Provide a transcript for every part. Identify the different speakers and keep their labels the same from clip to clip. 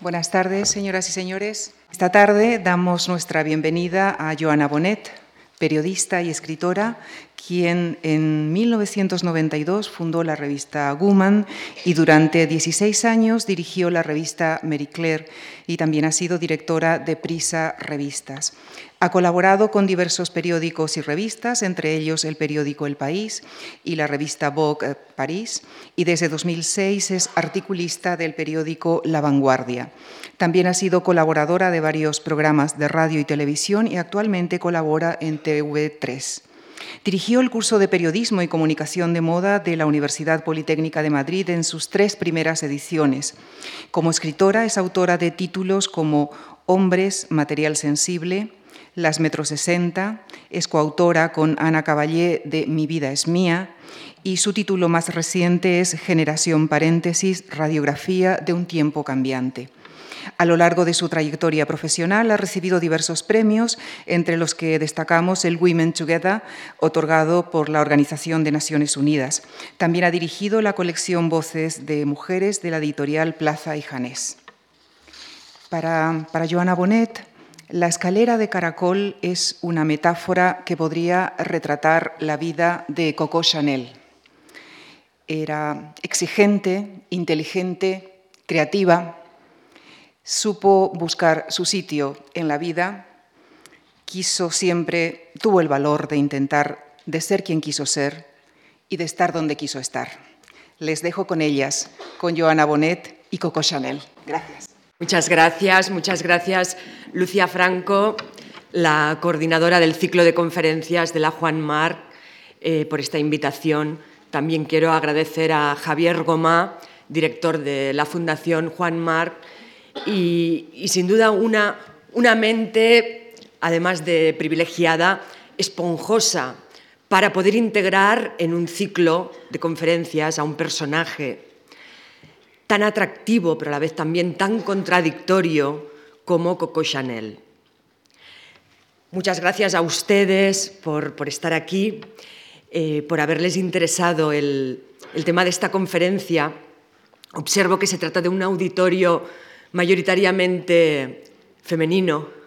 Speaker 1: Buenas tardes, señoras y señores. Esta tarde damos nuestra bienvenida a Joana Bonet, periodista y escritora, quien en 1992 fundó la revista Woman y durante 16 años dirigió la revista Mary Claire y también ha sido directora de Prisa Revistas. Ha colaborado con diversos periódicos y revistas, entre ellos el periódico El País y la revista Vogue eh, París, y desde 2006 es articulista del periódico La Vanguardia. También ha sido colaboradora de varios programas de radio y televisión y actualmente colabora en TV3. Dirigió el curso de Periodismo y Comunicación de Moda de la Universidad Politécnica de Madrid en sus tres primeras ediciones. Como escritora es autora de títulos como Hombres, Material Sensible, las Metro 60, es coautora con Ana Caballé de Mi vida es mía y su título más reciente es Generación paréntesis, radiografía de un tiempo cambiante. A lo largo de su trayectoria profesional ha recibido diversos premios, entre los que destacamos el Women Together, otorgado por la Organización de Naciones Unidas. También ha dirigido la colección Voces de Mujeres de la editorial Plaza y Janés. Para, para Joana Bonet, la escalera de caracol es una metáfora que podría retratar la vida de Coco Chanel. Era exigente, inteligente, creativa, supo buscar su sitio en la vida, quiso siempre, tuvo el valor de intentar, de ser quien quiso ser y de estar donde quiso estar. Les dejo con ellas, con Joana Bonet y Coco Chanel. Gracias.
Speaker 2: Muchas gracias, muchas gracias Lucia Franco, la coordinadora del ciclo de conferencias de la Juan Mar, eh, por esta invitación. También quiero agradecer a Javier Gomá, director de la Fundación Juan Mar, y, sin duda una, una mente, además de privilegiada, esponjosa para poder integrar en un ciclo de conferencias a un personaje tan atractivo, pero a la vez también tan contradictorio como Coco Chanel. Muchas gracias a ustedes por, estar aquí, eh, por haberles interesado el, tema de esta conferencia. Observo que se trata de un auditorio mayoritariamente femenino.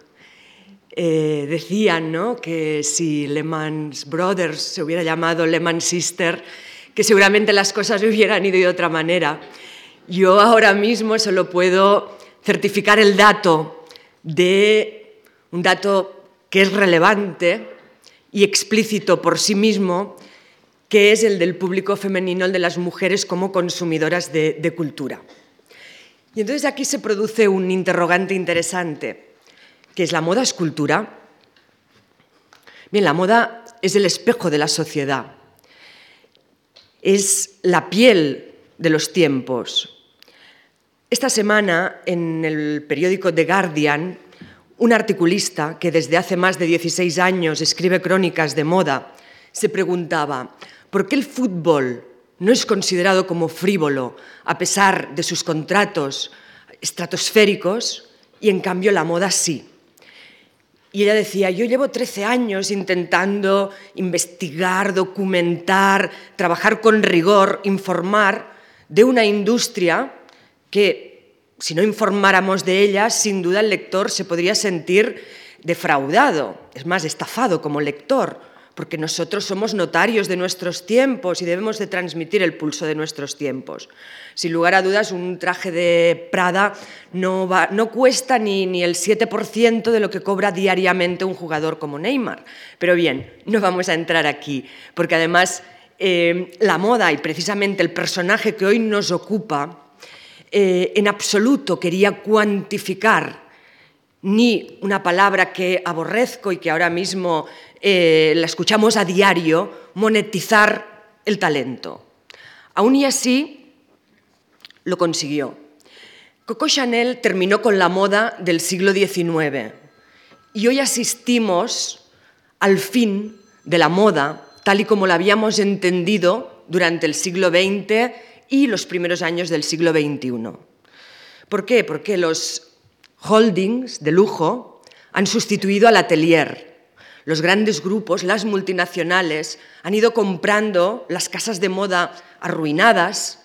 Speaker 2: Eh, decían ¿no? que si Lehman Brothers se hubiera llamado Lehman Sister, que seguramente las cosas hubieran ido de otra manera. Yo ahora mismo solo puedo certificar el dato de un dato que es relevante y explícito por sí mismo, que es el del público femenino, el de las mujeres como consumidoras de, de cultura. Y entonces aquí se produce un interrogante interesante, que es la moda es cultura. Bien, la moda es el espejo de la sociedad, es la piel de los tiempos, esta semana, en el periódico The Guardian, un articulista que desde hace más de 16 años escribe crónicas de moda se preguntaba por qué el fútbol no es considerado como frívolo a pesar de sus contratos estratosféricos y en cambio la moda sí. Y ella decía, yo llevo 13 años intentando investigar, documentar, trabajar con rigor, informar de una industria que si no informáramos de ellas, sin duda el lector se podría sentir defraudado, es más, estafado como lector, porque nosotros somos notarios de nuestros tiempos y debemos de transmitir el pulso de nuestros tiempos. Sin lugar a dudas, un traje de Prada no, cuesta ni, el 7% de lo que cobra diariamente un jugador como Neymar. Pero bien, no vamos a entrar aquí, porque además eh, la moda y precisamente el personaje que hoy nos ocupa eh, en absoluto quería cuantificar ni una palabra que aborrezco y que ahora mismo eh, la escuchamos a diario, monetizar el talento. Aún y así, lo consiguió. Coco Chanel terminó con la moda del siglo XIX y hoy asistimos al fin de la moda tal y como la habíamos entendido durante el siglo XX y los primeros años del siglo XXI. ¿Por qué? Porque los holdings de lujo han sustituido al atelier. Los grandes grupos, las multinacionales, han ido comprando las casas de moda arruinadas,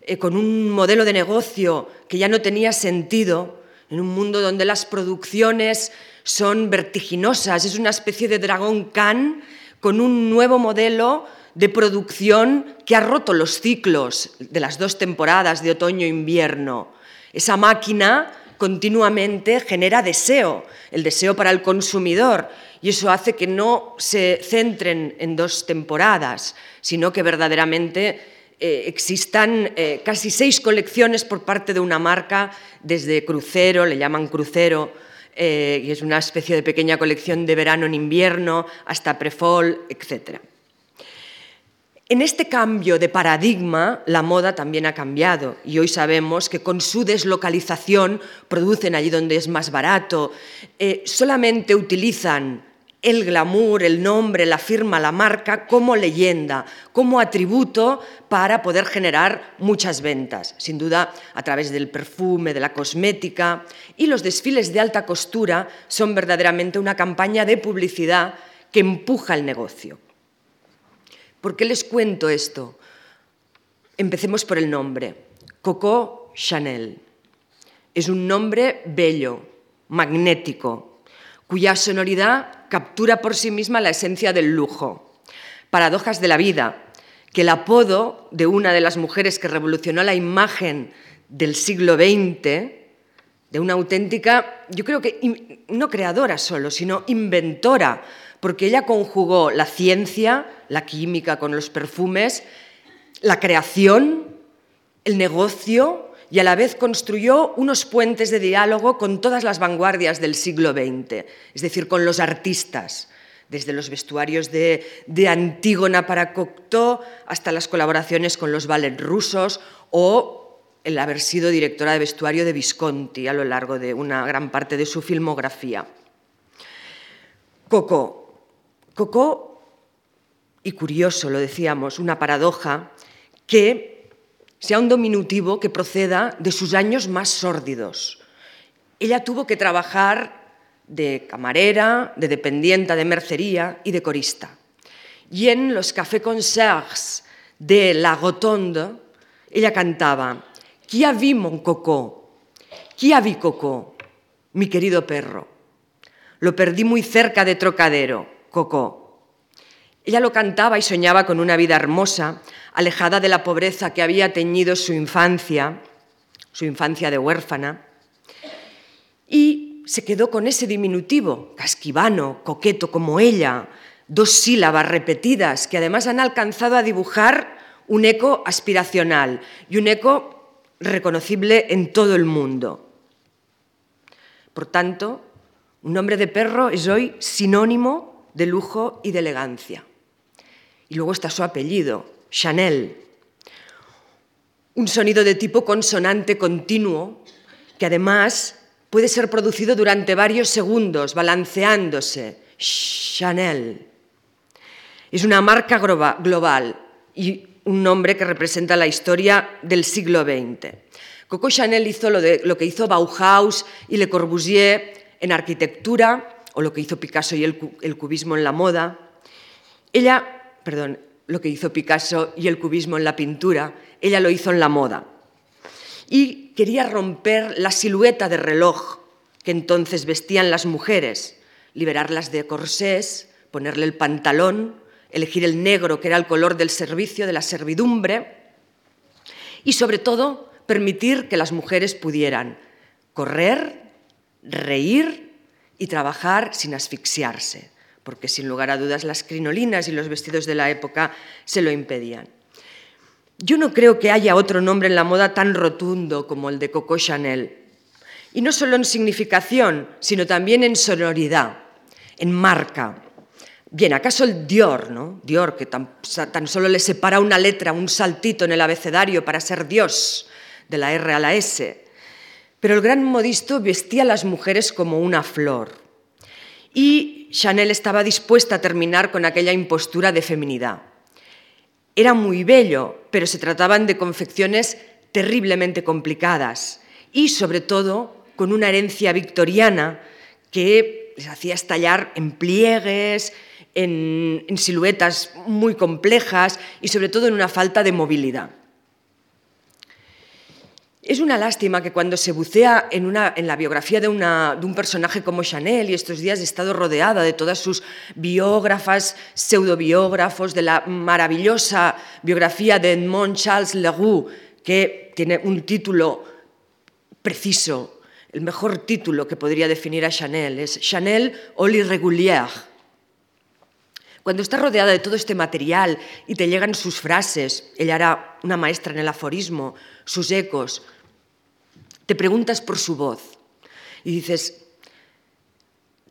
Speaker 2: eh, con un modelo de negocio que ya no tenía sentido, en un mundo donde las producciones son vertiginosas, es una especie de dragón can con un nuevo modelo de producción que ha roto los ciclos de las dos temporadas de otoño-invierno. Esa máquina continuamente genera deseo, el deseo para el consumidor, y eso hace que no se centren en dos temporadas, sino que verdaderamente eh, existan eh, casi seis colecciones por parte de una marca, desde crucero, le llaman crucero, eh, y es una especie de pequeña colección de verano en invierno, hasta prefol, etc. En este cambio de paradigma, la moda también ha cambiado y hoy sabemos que con su deslocalización producen allí donde es más barato, eh, solamente utilizan el glamour, el nombre, la firma, la marca como leyenda, como atributo para poder generar muchas ventas, sin duda a través del perfume, de la cosmética. Y los desfiles de alta costura son verdaderamente una campaña de publicidad que empuja el negocio. ¿Por qué les cuento esto? Empecemos por el nombre. Coco Chanel. Es un nombre bello, magnético, cuya sonoridad captura por sí misma la esencia del lujo. Paradojas de la vida, que el apodo de una de las mujeres que revolucionó la imagen del siglo XX, de una auténtica, yo creo que no creadora solo, sino inventora porque ella conjugó la ciencia, la química con los perfumes, la creación, el negocio y a la vez construyó unos puentes de diálogo con todas las vanguardias del siglo XX, es decir, con los artistas, desde los vestuarios de, Antígona para Cocteau hasta las colaboraciones con los ballets rusos o el haber sido directora de vestuario de Visconti a lo largo de una gran parte de su filmografía. Coco Coco, y curioso, lo decíamos, una paradoja, que sea un diminutivo que proceda de sus años más sórdidos. Ella tuvo que trabajar de camarera, de dependienta de mercería y de corista. Y en los cafés concierts de La Rotonde, ella cantaba, «Qui a vu mon coco? ¿Qui vu coco? Mi querido perro. Lo perdí muy cerca de Trocadero. Coco. Ella lo cantaba y soñaba con una vida hermosa, alejada de la pobreza que había teñido su infancia, su infancia de huérfana, y se quedó con ese diminutivo, casquivano, coqueto como ella, dos sílabas repetidas que además han alcanzado a dibujar un eco aspiracional y un eco reconocible en todo el mundo. Por tanto, un nombre de perro es hoy sinónimo de lujo y de elegancia. Y luego está su apellido, Chanel. Un sonido de tipo consonante continuo que además puede ser producido durante varios segundos, balanceándose. Chanel. Es una marca global y un nombre que representa la historia del siglo XX. Coco Chanel hizo lo, que hizo Bauhaus y Le Corbusier en arquitectura, o lo que hizo Picasso y el, cubismo en la moda. Ella, perdón, lo que hizo Picasso y el cubismo en la pintura, ella lo hizo en la moda. Y quería romper la silueta de reloj que entonces vestían las mujeres, liberarlas de corsés, ponerle el pantalón, elegir el negro, que era el color del servicio, de la servidumbre, y sobre todo permitir que las mujeres pudieran correr, reír y trabajar sin asfixiarse, porque sin lugar a dudas las crinolinas y los vestidos de la época se lo impedían. Yo no creo que haya otro nombre en la moda tan rotundo como el de Coco Chanel, y no solo en significación, sino también en sonoridad, en marca. Bien, ¿acaso el Dior, ¿no? Dior, que tan, tan, solo le separa una letra, un saltito en el abecedario para ser Dios, de la R a la S, pero el gran modisto vestía a las mujeres como una flor. Y Chanel estaba dispuesta a terminar con aquella impostura de feminidad. Era muy bello, pero se trataban de confecciones terriblemente complicadas y, sobre todo, con una herencia victoriana que les hacía estallar en pliegues, en, en siluetas muy complejas y, sobre todo, en una falta de movilidad. Es una lástima que cuando se bucea en, la biografía de, un personaje como Chanel, y estos días he estado rodeada de todas sus biógrafas, pseudobiógrafos, de la maravillosa biografía de Edmond Charles Leroux, que tiene un título preciso, el mejor título que podría definir a Chanel, es Chanel o l'irrégulière. Cuando estás rodeada de todo este material y te llegan sus frases, ella era una maestra en el aforismo, sus ecos, te preguntas por su voz y dices,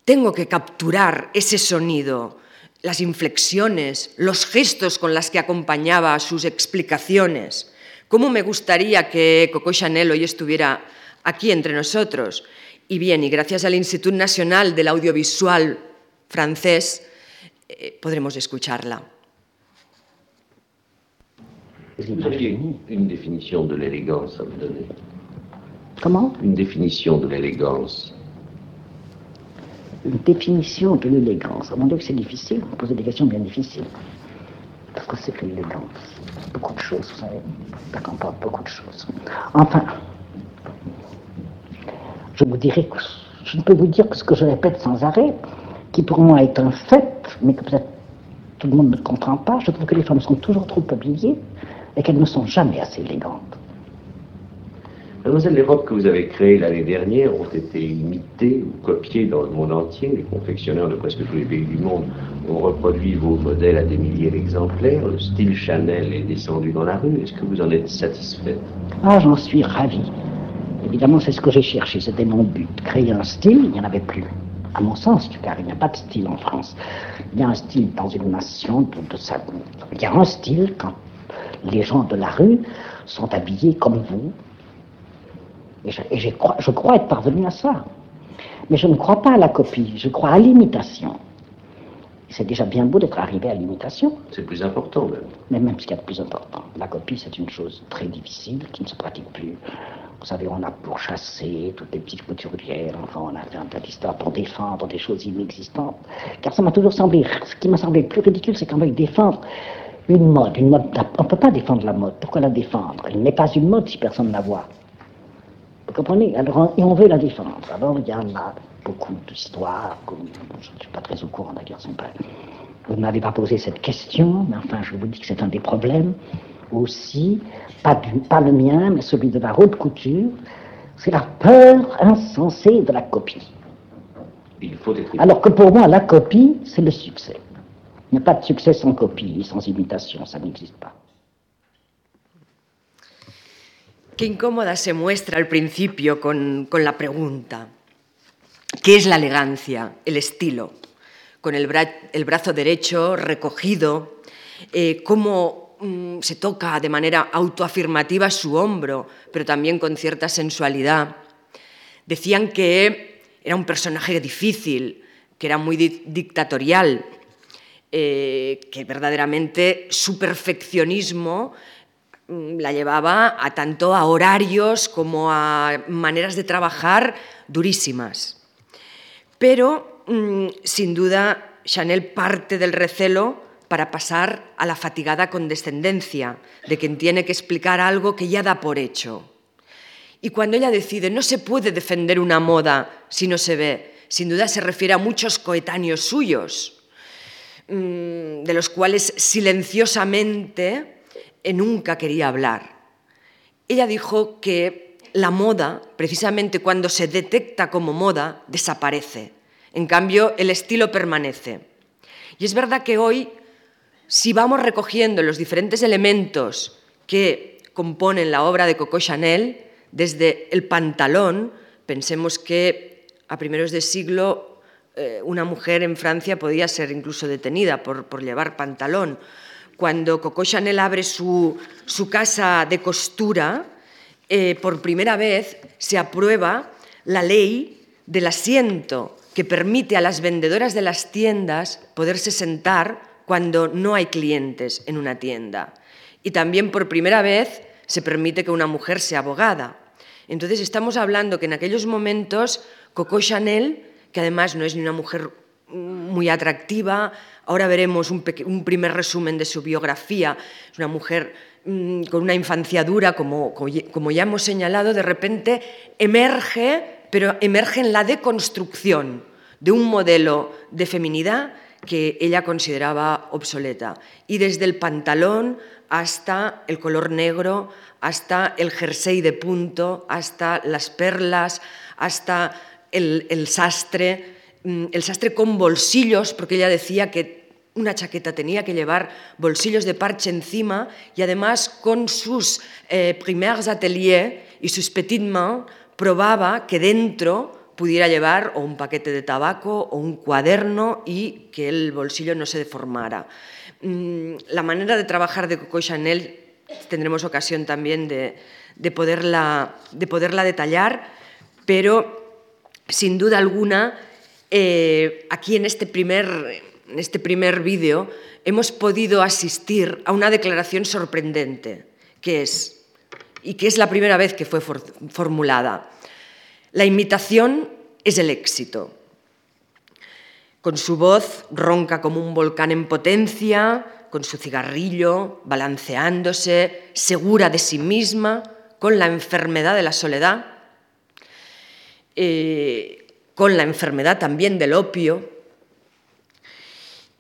Speaker 2: tengo que capturar ese sonido, las inflexiones, los gestos con las que acompañaba sus explicaciones. ¿Cómo me gustaría que Coco Chanel hoy estuviera aquí entre nosotros? Y bien, y gracias al Instituto Nacional del Audiovisual francés, eh, podremos escucharla.
Speaker 3: Vous auriez une définition de l'élégance à me donner
Speaker 4: Comment
Speaker 3: Une définition de l'élégance.
Speaker 4: Une définition de l'élégance. Mon Dieu, que c'est difficile. Vous posez des questions bien difficiles. Parce que c'est que l'élégance Beaucoup de choses, vous savez. Ça comporte beaucoup de choses. Enfin, je vous dirais que je ne peux vous dire que ce que je répète sans arrêt, qui pour moi est un fait, mais que peut-être tout le monde ne comprend pas, je trouve que les femmes sont toujours trop habillées et qu'elles ne sont jamais assez élégantes.
Speaker 3: Mademoiselle, les robes que vous avez créées l'année dernière ont été imitées ou copiées dans le monde entier. Les confectionneurs de presque tous les pays du monde ont reproduit vos modèles à des milliers d'exemplaires. Le style Chanel est descendu dans la rue. Est-ce que vous en êtes satisfaite
Speaker 4: Ah, j'en suis ravie. Évidemment, c'est ce que j'ai cherché. C'était mon but. Créer un style, il n'y en avait plus. À mon sens, car il n'y a pas de style en France. Il y a un style dans une nation de, de ça. Il y a un style quand les gens de la rue sont habillés comme vous. Et, je, et je, crois, je crois être parvenu à ça. Mais je ne crois pas à la copie, je crois à l'imitation. C'est déjà bien beau d'être arrivé à l'imitation.
Speaker 3: C'est plus important même.
Speaker 4: Mais même ce qu'il y a de plus important. La copie, c'est une chose très difficile qui ne se pratique plus. Vous savez, on a pourchassé toutes les petites couturières, enfin, on a fait un tas d'histoires pour défendre des choses inexistantes. Car ça m'a toujours semblé, ce qui m'a semblé le plus ridicule, c'est qu'on veuille défendre une mode. Une mode on ne peut pas défendre la mode. Pourquoi la défendre? Elle n'est pas une mode si personne ne la voit. Vous comprenez? Alors, Et on veut la défendre. Alors, il y en a beaucoup d'histoires, je ne suis pas très au courant d'ailleurs. Vous ne m'avez pas posé cette question, mais enfin, je vous dis que c'est un des problèmes aussi, pas, du, pas le mien, mais celui de la haute couture, c'est la peur insensée de la copie.
Speaker 3: Il faut être...
Speaker 4: Alors que pour moi, la copie, c'est le succès. Il n'y a pas de succès sans copie, sans imitation, ça n'existe pas.
Speaker 2: Qué incómoda se muestra al principio con, con la pregunta. ¿Qué es la elegancia? El estilo. Con el, bra el brazo derecho recogido, eh, cómo mm, se toca de manera autoafirmativa su hombro, pero también con cierta sensualidad. Decían que era un personaje difícil, que era muy di dictatorial, eh, que verdaderamente su perfeccionismo la llevaba a tanto a horarios como a maneras de trabajar durísimas. Pero, mmm, sin duda, Chanel parte del recelo para pasar a la fatigada condescendencia de quien tiene que explicar algo que ya da por hecho. Y cuando ella decide, no se puede defender una moda si no se ve, sin duda se refiere a muchos coetáneos suyos, mmm, de los cuales silenciosamente nunca quería hablar. Ella dijo que la moda, precisamente cuando se detecta como moda, desaparece. En cambio, el estilo permanece. Y es verdad que hoy, si vamos recogiendo los diferentes elementos que componen la obra de Coco Chanel, desde el pantalón, pensemos que a primeros de siglo eh, una mujer en Francia podía ser incluso detenida por, por llevar pantalón. Cuando Coco Chanel abre su, su casa de costura, eh, por primera vez se aprueba la ley del asiento que permite a las vendedoras de las tiendas poderse sentar cuando no hay clientes en una tienda. Y también por primera vez se permite que una mujer sea abogada. Entonces estamos hablando que en aquellos momentos Coco Chanel, que además no es ni una mujer muy atractiva. Ahora veremos un, primer resumen de su biografía. Es una mujer mm, con una infancia dura, como, ya hemos señalado, de repente emerge, pero emerge en la deconstrucción de un modelo de feminidad que ella consideraba obsoleta. Y desde el pantalón hasta el color negro, hasta el jersey de punto, hasta las perlas, hasta el, sastre, el sastre con bolsillos, porque ella decía que una chaqueta tenía que llevar bolsillos de parche encima y además con sus eh, primers ateliers y sus petites mains probaba que dentro pudiera llevar o un paquete de tabaco o un cuaderno y que el bolsillo no se deformara. Mm, la manera de trabajar de Coco Chanel tendremos ocasión también de, poderla, de poderla detallar, pero sin duda alguna, eh, aquí en este primer, este primer vídeo hemos podido asistir a una declaración sorprendente, que es, y que es la primera vez que fue formulada. La imitación es el éxito. Con su voz ronca como un volcán en potencia, con su cigarrillo, balanceándose, segura de sí misma, con la enfermedad de la soledad, eh, con la enfermedad también del opio,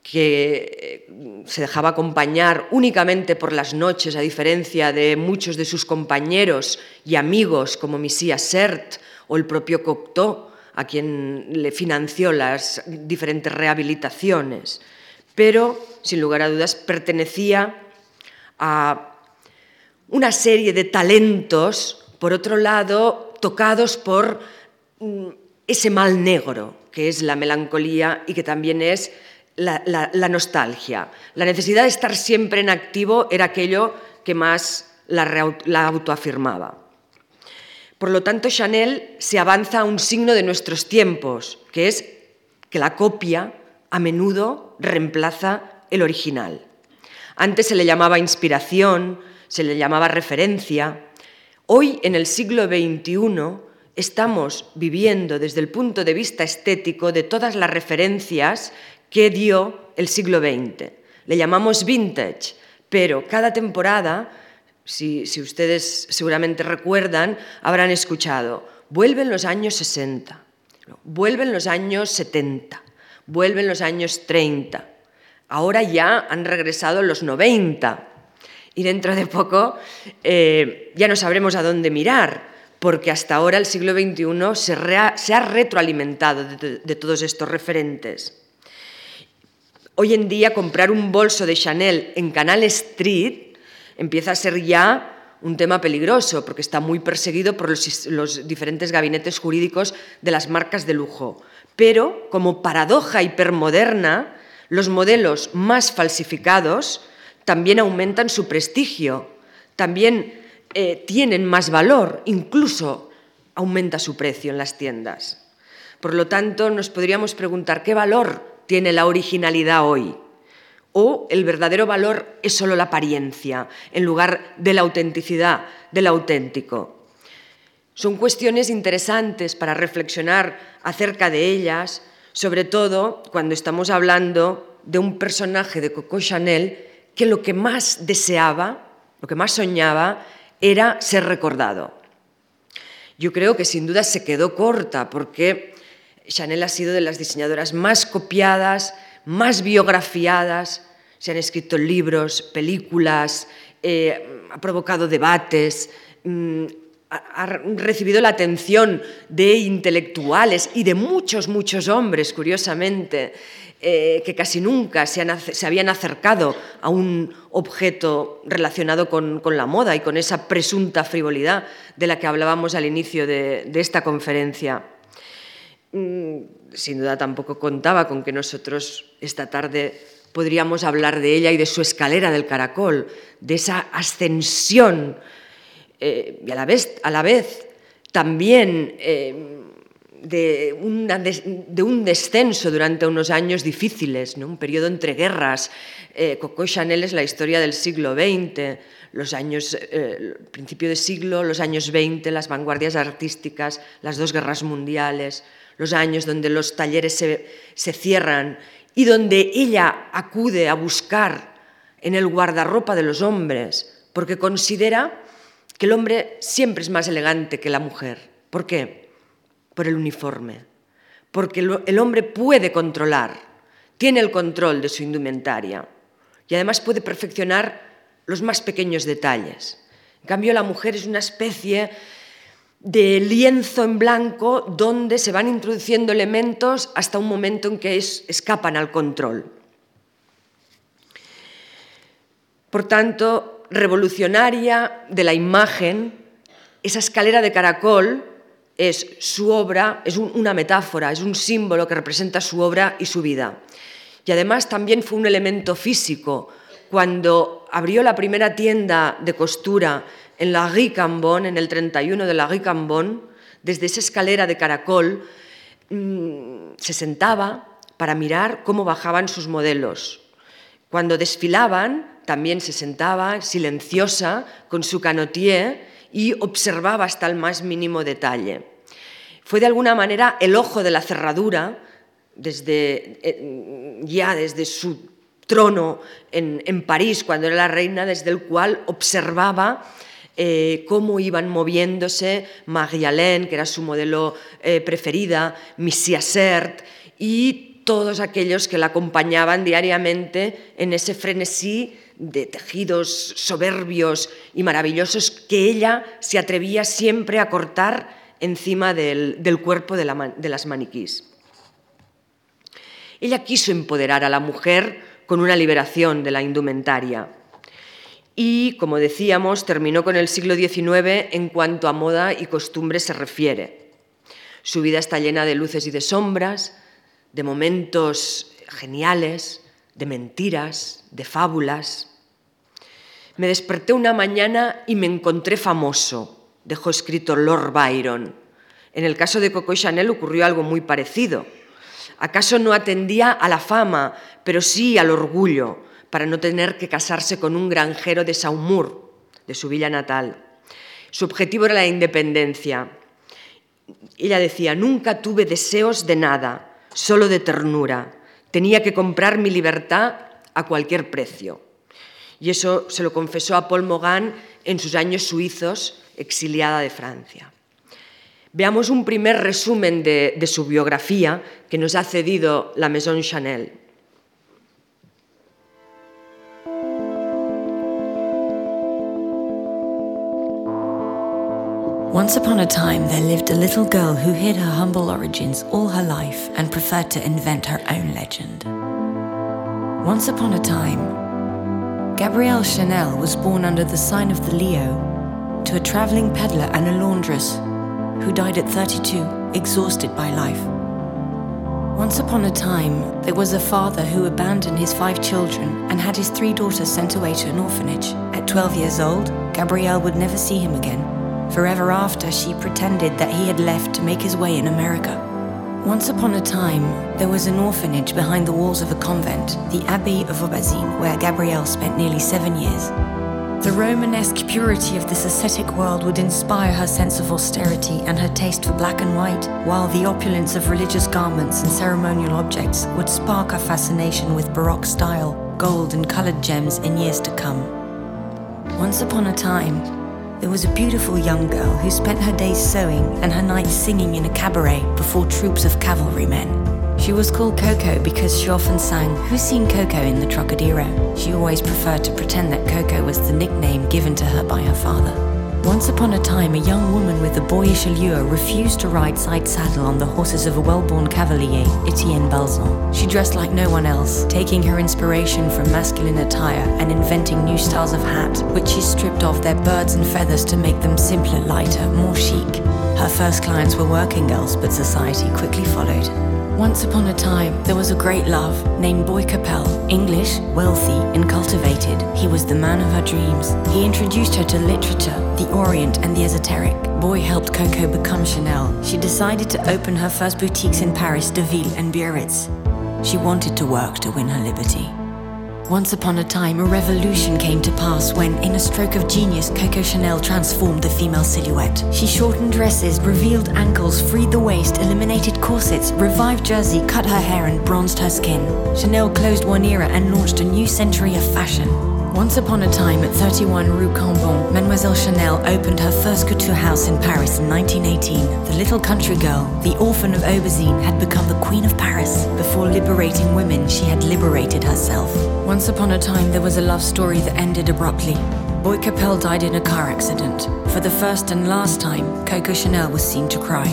Speaker 2: que eh, se dejaba acompañar únicamente por las noches, a diferencia de muchos de sus compañeros y amigos como Misía Sert o el propio Cocteau, a quien le financió las diferentes rehabilitaciones, pero, sin lugar a dudas, pertenecía a una serie de talentos, por otro lado, tocados por mm, ese mal negro, que es la melancolía y que también es la, nostalgia. La necesidad de estar siempre en activo era aquello que más la autoafirmaba. Por lo tanto, Chanel se avanza a un signo de nuestros tiempos, que es que la copia a menudo reemplaza el original. Antes se le llamaba inspiración, se le llamaba referencia. Hoy, en el siglo XXI, estamos viviendo desde el punto de vista estético de todas las referencias que dio el siglo XX. Le llamamos vintage, pero cada temporada si, ustedes seguramente recuerdan, habrán escuchado, vuelven los años 60, vuelven los años 70, vuelven los años 30, ahora ya han regresado los 90 y dentro de poco eh, ya no sabremos a dónde mirar, porque hasta ahora el siglo XXI se, ha retroalimentado de todos estos referentes. Hoy en día comprar un bolso de Chanel en Canal Street empieza a ser ya un tema peligroso, porque está muy perseguido por los, diferentes gabinetes jurídicos de las marcas de lujo. Pero, como paradoja hipermoderna, los modelos más falsificados también aumentan su prestigio, también eh, tienen más valor, incluso aumenta su precio en las tiendas. Por lo tanto, nos podríamos preguntar qué valor tiene la originalidad hoy o el verdadero valor es solo la apariencia, en lugar de la autenticidad, del auténtico. Son cuestiones interesantes para reflexionar acerca de ellas, sobre todo cuando estamos hablando de un personaje de Coco Chanel que lo que más deseaba, lo que más soñaba, era ser recordado. Yo creo que sin duda se quedó corta porque Chanel ha sido de las diseñadoras más copiadas, más biografiadas, se han escrito libros, películas, eh, ha provocado debates, mm, ha, recibido la atención de intelectuales y de muchos, muchos hombres, curiosamente, eh, que casi nunca se, habían acercado a un objeto relacionado con, la moda y con esa presunta frivolidad de la que hablábamos al inicio de esta conferencia. Mm, sin duda tampoco contaba con que nosotros esta tarde podríamos hablar de ella y de su escalera del caracol, de esa ascensión eh, y a la vez, a la vez también eh, de, un descenso durante unos años difíciles, un periodo entre guerras. Eh, Coco Chanel es la historia del siglo XX, los años, el principio de siglo, los años 20, las vanguardias artísticas, las dos guerras mundiales, los años donde los talleres se, cierran y donde ella acude a buscar en el guardarropa de los hombres, porque considera que el hombre siempre es más elegante que la mujer. ¿Por qué? Por el uniforme. Porque el hombre puede controlar, tiene el control de su indumentaria y además puede perfeccionar los más pequeños detalles. En cambio, la mujer es una especie de lienzo en blanco donde se van introduciendo elementos hasta un momento en que escapan al control. Por tanto, revolucionaria de la imagen, esa escalera de caracol es su obra, es una metáfora, es un símbolo que representa su obra y su vida. Y además también fue un elemento físico. Cuando abrió la primera tienda de costura en la Rue Cambon, en el 31 de la Rue Cambon, desde esa escalera de caracol, mm, se sentaba para mirar cómo bajaban sus modelos. Cuando desfilaban, también se sentaba silenciosa con su canotier y observaba hasta el más mínimo detalle. Fue de alguna manera el ojo de la cerradura, desde, eh, ya desde su trono en, en París, cuando era la reina, desde el cual observaba eh, cómo iban moviéndose Marie-Alain, que era su modelo eh, preferida, Missy Sert y todos aquellos que la acompañaban diariamente en ese frenesí de tejidos soberbios y maravillosos que ella se atrevía siempre a cortar encima del, cuerpo de, de las maniquís. Ella quiso empoderar a la mujer con una liberación de la indumentaria y, como decíamos, terminó con el siglo XIX en cuanto a moda y costumbre se refiere. Su vida está llena de luces y de sombras, de momentos geniales, de mentiras, de fábulas. Me desperté una mañana y me encontré famoso, dejó escrito Lord Byron. En el caso de Coco Chanel ocurrió algo muy parecido. ¿Acaso no atendía a la fama, pero sí al orgullo? para no tener que casarse con un granjero de Saumur, de su villa natal. Su objetivo era la independencia. Ella decía, nunca tuve deseos de nada, solo de ternura. Tenía que comprar mi libertad a cualquier precio. Y eso se lo confesó a Paul Mogan en sus años suizos, exiliada de Francia. Veamos un primer resumen de, de su biografía que nos ha cedido la Maison Chanel.
Speaker 5: Once upon a time, there lived a little girl who hid her humble origins all her life and preferred to invent her own legend. Once upon a time, Gabrielle Chanel was born under the sign of the Leo to a traveling peddler and a laundress who died at 32, exhausted by life. Once upon a time, there was a father who abandoned his five children and had his three daughters sent away to an orphanage. At 12 years old, Gabrielle would never see him again. Forever after, she pretended that he had left to make his way in America. Once upon a time, there was an orphanage behind the walls of a convent, the Abbey of Aubazine, where Gabrielle spent nearly seven years. The Romanesque purity of this ascetic world would inspire her sense of austerity and her taste for black and white, while the opulence of religious garments and ceremonial objects would spark her fascination with Baroque style, gold, and colored gems in years to come. Once upon a time, there was a beautiful young girl who spent her days sewing and her nights singing in a cabaret before troops of cavalrymen. She was called Coco because she often sang, Who's seen Coco in the Trocadero? She always preferred to pretend that Coco was the nickname given to her by her father. Once upon a time, a young woman with a boyish allure refused to ride side saddle on the horses of a well born cavalier, Etienne Balzan. She dressed like no one else, taking her inspiration from masculine attire and inventing new styles of hat, which she stripped off their birds and feathers to make them simpler, lighter, more chic. Her first clients were working girls, but society quickly followed. Once upon a time, there was a great love named Boy Capel. English, wealthy, and cultivated, he was the man of her dreams. He introduced her to literature, the Orient, and the esoteric. Boy helped Coco become Chanel. She decided to open her first boutiques in Paris, Deville, and Biarritz. She wanted to work to win her liberty. Once upon a time, a revolution came to pass when, in a stroke of genius, Coco Chanel transformed the female silhouette. She shortened dresses, revealed ankles, freed the waist, eliminated corsets, revived jersey, cut her hair, and bronzed her skin. Chanel closed one era and launched a new century of fashion. Once upon a time, at 31 Rue Cambon, Mademoiselle Chanel opened her first couture house in Paris in 1918. The little country girl, the orphan of Aubezine, had become the queen of Paris. Before liberating women, she had liberated herself. Once upon a time, there was a love story that ended abruptly. Boy Capel died in a car accident. For the first and last time, Coco Chanel was seen to cry.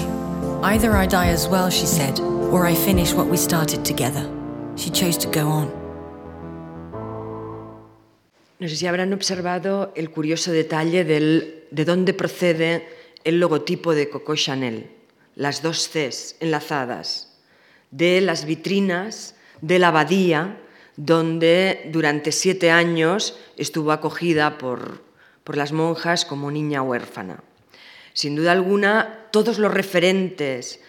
Speaker 5: Either I die as well, she said, or I finish what we started together. She chose to go on.
Speaker 2: No sé si habrán observado el curioso detalle del, de dónde procede el logotipo de Coco Chanel, las dos Cs enlazadas, de las vitrinas de la abadía donde durante siete años estuvo acogida por, por las monjas como niña huérfana. Sin duda alguna, todos los referentes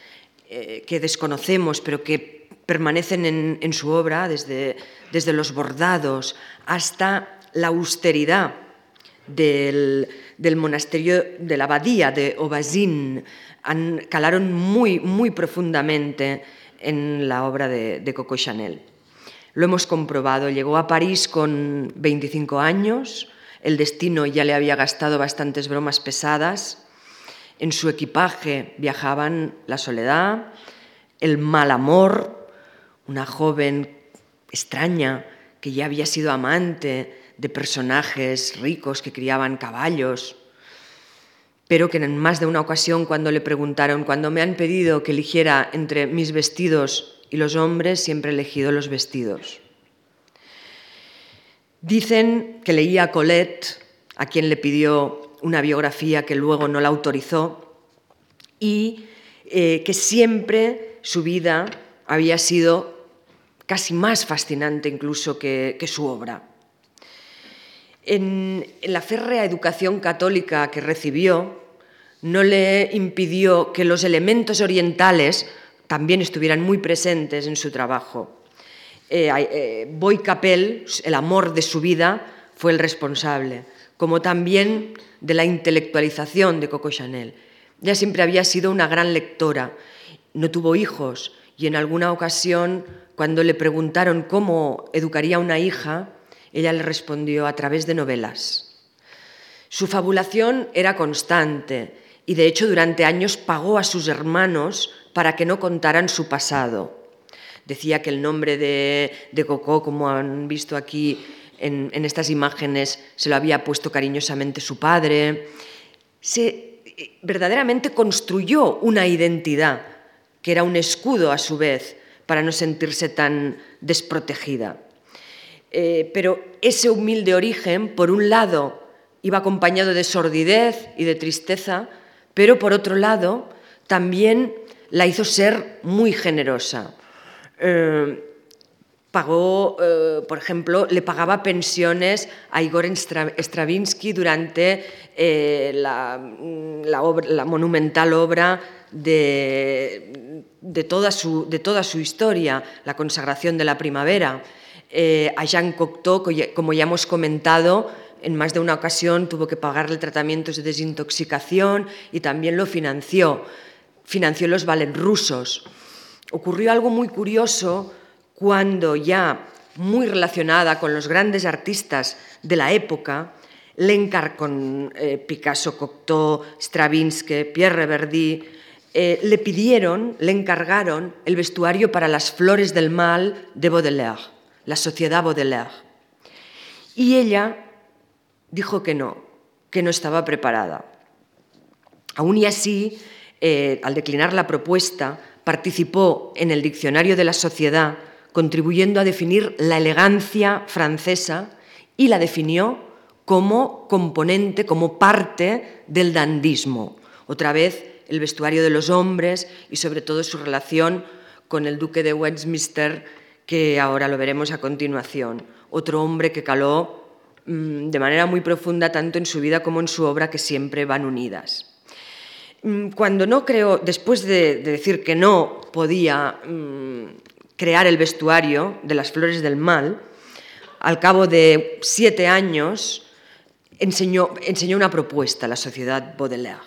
Speaker 2: eh, que desconocemos, pero que permanecen en, en su obra, desde, desde los bordados hasta la austeridad del, del monasterio de la abadía de Aubazine calaron muy, muy profundamente en la obra de, de Coco Chanel. Lo hemos comprobado, llegó a París con 25 años, el destino ya le había gastado bastantes bromas pesadas, en su equipaje viajaban la soledad, el mal amor, una joven extraña que ya había sido amante de personajes ricos que criaban caballos, pero que en más de una ocasión cuando le preguntaron, cuando me han pedido que eligiera entre mis vestidos y los hombres, siempre he elegido los vestidos. Dicen que leía a Colette, a quien le pidió una biografía que luego no la autorizó, y eh, que siempre su vida había sido casi más fascinante incluso que su obra. En, la férrea educación católica que recibió, no le impidió que los elementos orientales también estuvieran muy presentes en su trabajo. Eh, eh, Boy Capel, el amor de su vida, fue el responsable, como también de la intelectualización de Coco Chanel. Ella siempre había sido una gran lectora, no tuvo hijos y en alguna ocasión, cuando le preguntaron cómo educaría a una hija, ella le respondió a través de novelas. Su fabulación era constante y de hecho durante años pagó a sus hermanos para que no contaran su pasado. Decía que el nombre de, Coco, como han visto aquí en, en, estas imágenes, se lo había puesto cariñosamente su padre. Se verdaderamente construyó una identidad que era un escudo a su vez para no sentirse tan desprotegida. Eh, pero ese humilde origen, por un lado, iba acompañado de sordidez y de tristeza, pero por otro lado, también la hizo ser muy generosa. Eh, pagó, eh, por ejemplo, le pagaba pensiones a Igor Stravinsky durante la, monumental obra de, toda su, de toda su historia, la consagración de la primavera. Eh, a Jean Cocteau, como ya hemos comentado, en más de una ocasión tuvo que pagarle tratamientos de desintoxicación y también lo financió. Financió los ballet rusos. Ocurrió algo muy curioso cuando ya muy relacionada con los grandes artistas de la época, Lenkar con eh, Picasso, Cocteau, Stravinsky, Pierre Verdi, eh, le pidieron, le encargaron el vestuario para las flores del mal de Baudelaire la sociedad Baudelaire. Y ella dijo que no, que no estaba preparada. Aún y así, eh, al declinar la propuesta, participó en el Diccionario de la Sociedad, contribuyendo a definir la elegancia francesa y la definió como componente, como parte del dandismo. Otra vez, el vestuario de los hombres y sobre todo su relación con el duque de Westminster que ahora lo veremos a continuación. Otro hombre que caló mm, de manera muy profunda tanto en su vida como en su obra, que siempre van unidas. Mm, cuando no creo, después de, decir que no podía mm, crear el vestuario de las flores del mal, al cabo de siete años, enseñó, enseñó una propuesta a la sociedad Baudelaire.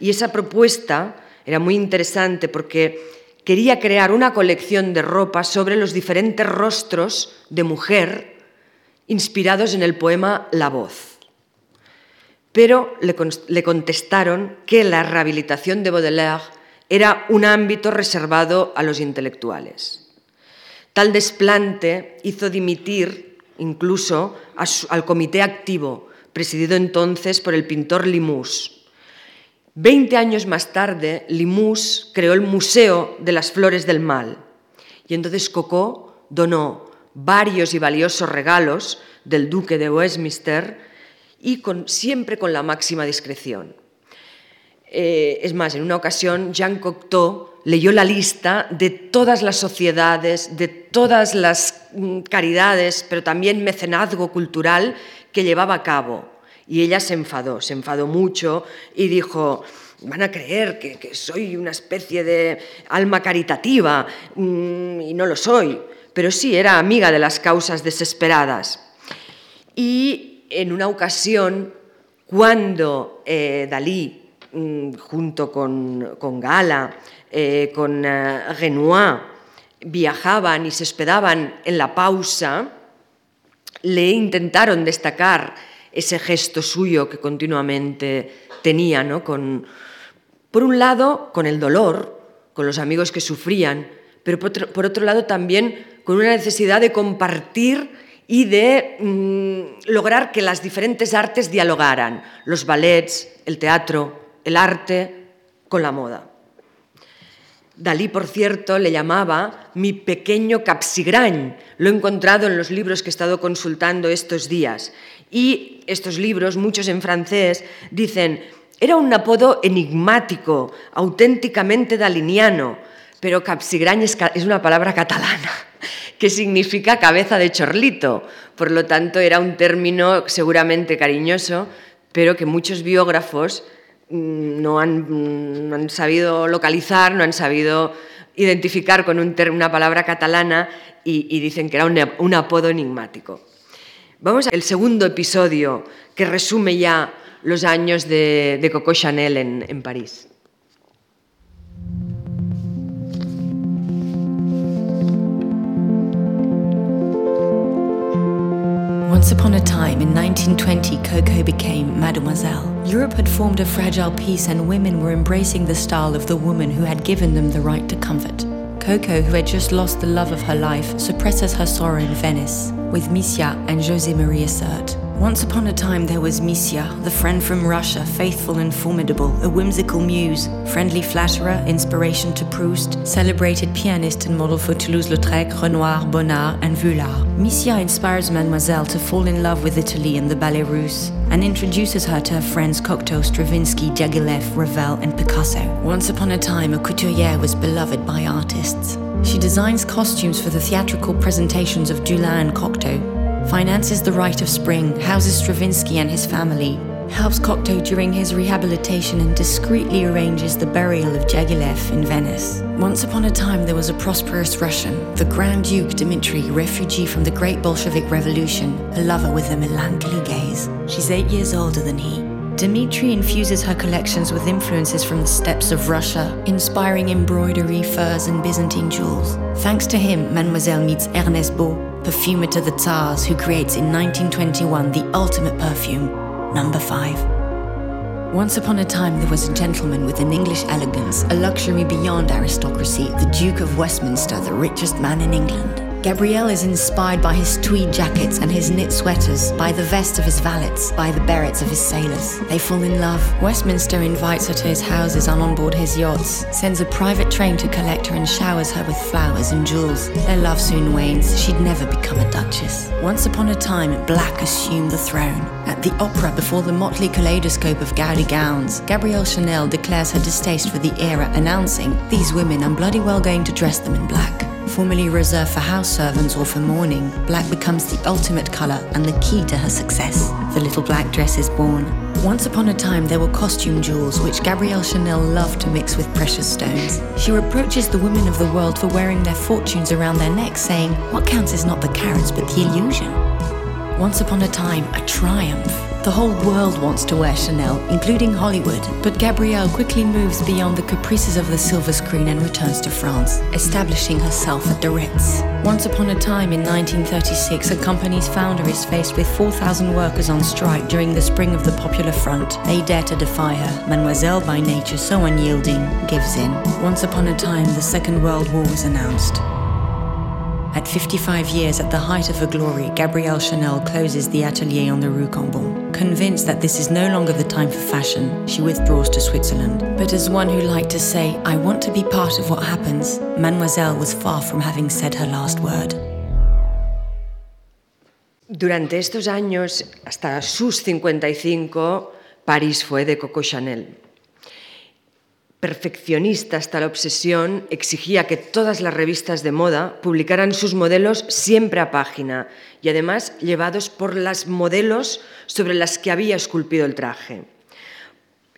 Speaker 2: Y esa propuesta era muy interesante porque quería crear una colección de ropa sobre los diferentes rostros de mujer inspirados en el poema La voz. Pero le, contestaron que la rehabilitación de Baudelaire era un ámbito reservado a los intelectuales. Tal desplante hizo dimitir incluso al comité activo, presidido entonces por el pintor Limous. Veinte años más tarde, Limous creó el Museo de las Flores del Mal y entonces Cocó donó varios y valiosos regalos del duque de Westminster y siempre con la máxima discreción. Eh, es más, en una ocasión Jean Cocteau leyó la lista de todas las sociedades, de todas las mm, caridades, pero también mecenazgo cultural que llevaba a cabo. Y ella se enfadó, se enfadó mucho y dijo, van a creer que, soy una especie de alma caritativa mm, y no lo soy, pero sí era amiga de las causas desesperadas. Y en una ocasión, cuando eh, Dalí, mm, junto con, Gala, eh, con eh, Renoir, viajaban y se hospedaban en la pausa, le intentaron destacar ese gesto suyo que continuamente tenía, ¿no? con, por un lado, con el dolor, con los amigos que sufrían, pero por otro, lado también con una necesidad de compartir y de mm, lograr que las diferentes artes dialogaran, los ballets, el teatro, el arte, con la moda. Dalí, por cierto, le llamaba mi pequeño capsigrañ. Lo he encontrado en los libros que he estado consultando estos días. Y estos libros, muchos en francés, dicen, era un apodo enigmático, auténticamente daliniano, pero capsigrañ es, una palabra catalana que significa cabeza de chorlito. Por lo tanto, era un término seguramente cariñoso, pero que muchos biógrafos mm, no han, sabido localizar, no han sabido identificar con una palabra catalana y, dicen que era un apodo enigmático. Vamos al segundo episodio que resume ya los años de, de Coco Chanel en, en París.
Speaker 5: Once upon a time, in 1920, Coco became Mademoiselle. Europe had formed a fragile peace, and women were embracing the style of the woman who had given them the right to comfort. Coco, who had just lost the love of her life, suppresses her sorrow in Venice with Misia and José Maria Sert. Once upon a time, there was Misia, the friend from Russia, faithful and formidable, a whimsical muse, friendly flatterer, inspiration to Proust, celebrated pianist and model for Toulouse-Lautrec, Renoir, Bonnard, and Vuillard. Misia inspires Mademoiselle to fall in love with Italy and the Ballet Russe, and introduces her to her friends Cocteau, Stravinsky, Diaghilev, Ravel, and Picasso. Once upon a time, a couturière was beloved by artists. She designs costumes for the theatrical presentations of Dulin and Cocteau, finances the Rite of Spring, houses Stravinsky and his family, helps Cocteau during his rehabilitation, and discreetly arranges the burial of Jagilev in Venice. Once upon a time, there was a prosperous Russian, the Grand Duke Dmitri, refugee from the Great Bolshevik Revolution, a lover with a melancholy gaze. She's eight years older than he. Dmitri infuses her collections with influences from the steppes of Russia, inspiring embroidery, furs, and Byzantine jewels. Thanks to him, Mademoiselle meets Ernest Beau, perfumer to the Tsars, who creates in 1921 the ultimate perfume, number 5. Once upon a time, there was a gentleman with an English elegance, a luxury beyond aristocracy, the Duke of Westminster, the richest man in England. Gabrielle is inspired by his tweed jackets and his knit sweaters, by the vest of his valets, by the berets of his sailors. They fall in love. Westminster invites her to his houses and on board his yachts, sends a private train to collect her and showers her with flowers and jewels. Their love soon wanes. She'd never become a duchess. Once upon a time, Black assumed the throne. At the opera, before the motley kaleidoscope of gaudy gowns, Gabrielle Chanel declares her distaste for the era, announcing, These women, I'm bloody well going to dress them in black. Formerly reserved for house servants or for mourning, black becomes the ultimate colour and the key to her success. The little black dress is born. Once upon a time, there were costume jewels which Gabrielle Chanel loved to mix with precious stones. She reproaches the women of the world for wearing their fortunes around their necks, saying, What counts is not the carats but the illusion. Once upon a time, a triumph. The whole world wants to wear Chanel, including Hollywood. But Gabrielle quickly moves beyond the caprices of the silver screen and returns to France, establishing herself at the Ritz. Once upon a time in 1936, a company's founder is faced with 4,000 workers on strike during the spring of the Popular Front. They dare to defy her. Mademoiselle, by nature so unyielding, gives in. Once upon a time, the Second World War was announced. At 55 years at the height of her glory, Gabrielle Chanel closes the atelier on the Rue Cambon. Convinced that this is no longer the time for fashion, she withdraws to Switzerland. But as one who liked to say, I want to be part of what happens, Mademoiselle was far from having said her last word.
Speaker 2: Durante estos años, hasta sus 55, París fue de Coco Chanel. Perfeccionista hasta la obsesión, exigía que todas las revistas de moda publicaran sus modelos siempre a página y además llevados por las modelos sobre las que había esculpido el traje.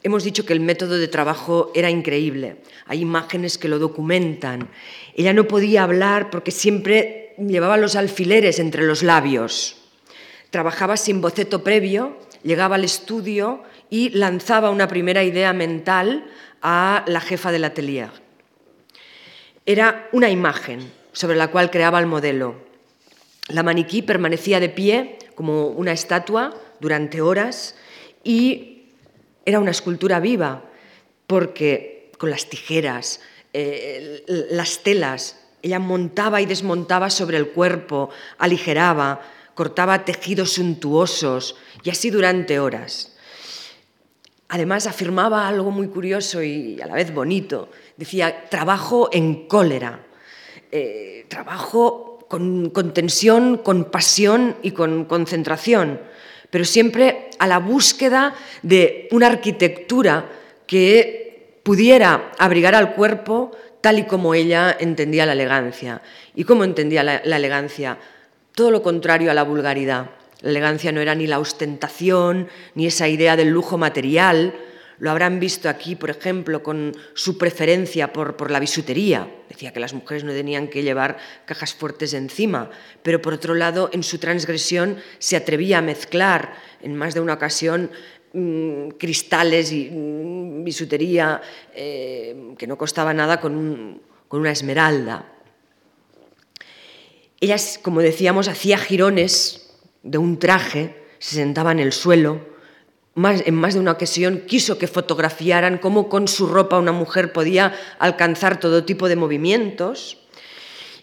Speaker 2: Hemos dicho que el método de trabajo era increíble. Hay imágenes que lo documentan. Ella no podía hablar porque siempre llevaba los alfileres entre los labios. Trabajaba sin boceto previo, llegaba al estudio y lanzaba una primera idea mental a la jefa del atelier. Era una imagen sobre la cual creaba el modelo. La maniquí permanecía de pie como una estatua durante horas y era una escultura viva porque con las tijeras, eh, las telas, ella montaba y desmontaba sobre el cuerpo, aligeraba, cortaba tejidos suntuosos y así durante horas. Además afirmaba algo muy curioso y a la vez bonito. Decía, trabajo en cólera, eh, trabajo con, tensión, con pasión y con concentración, pero siempre a la búsqueda de una arquitectura que pudiera abrigar al cuerpo tal y como ella entendía la elegancia. ¿Y cómo entendía la, la elegancia? Todo lo contrario a la vulgaridad. La elegancia no era ni la ostentación, ni esa idea del lujo material. Lo habrán visto aquí, por ejemplo, con su preferencia por, la bisutería. Decía que las mujeres no tenían que llevar cajas fuertes encima, pero por otro lado, en su transgresión se atrevía a mezclar en más de una ocasión mm, cristales y mm, bisutería eh, que no costaba nada con, con una esmeralda. Ella, como decíamos, hacía jirones de un traje, se sentaba en el suelo. en más de una ocasión quiso que fotografiaran cómo con su ropa una mujer podía alcanzar todo tipo de movimientos.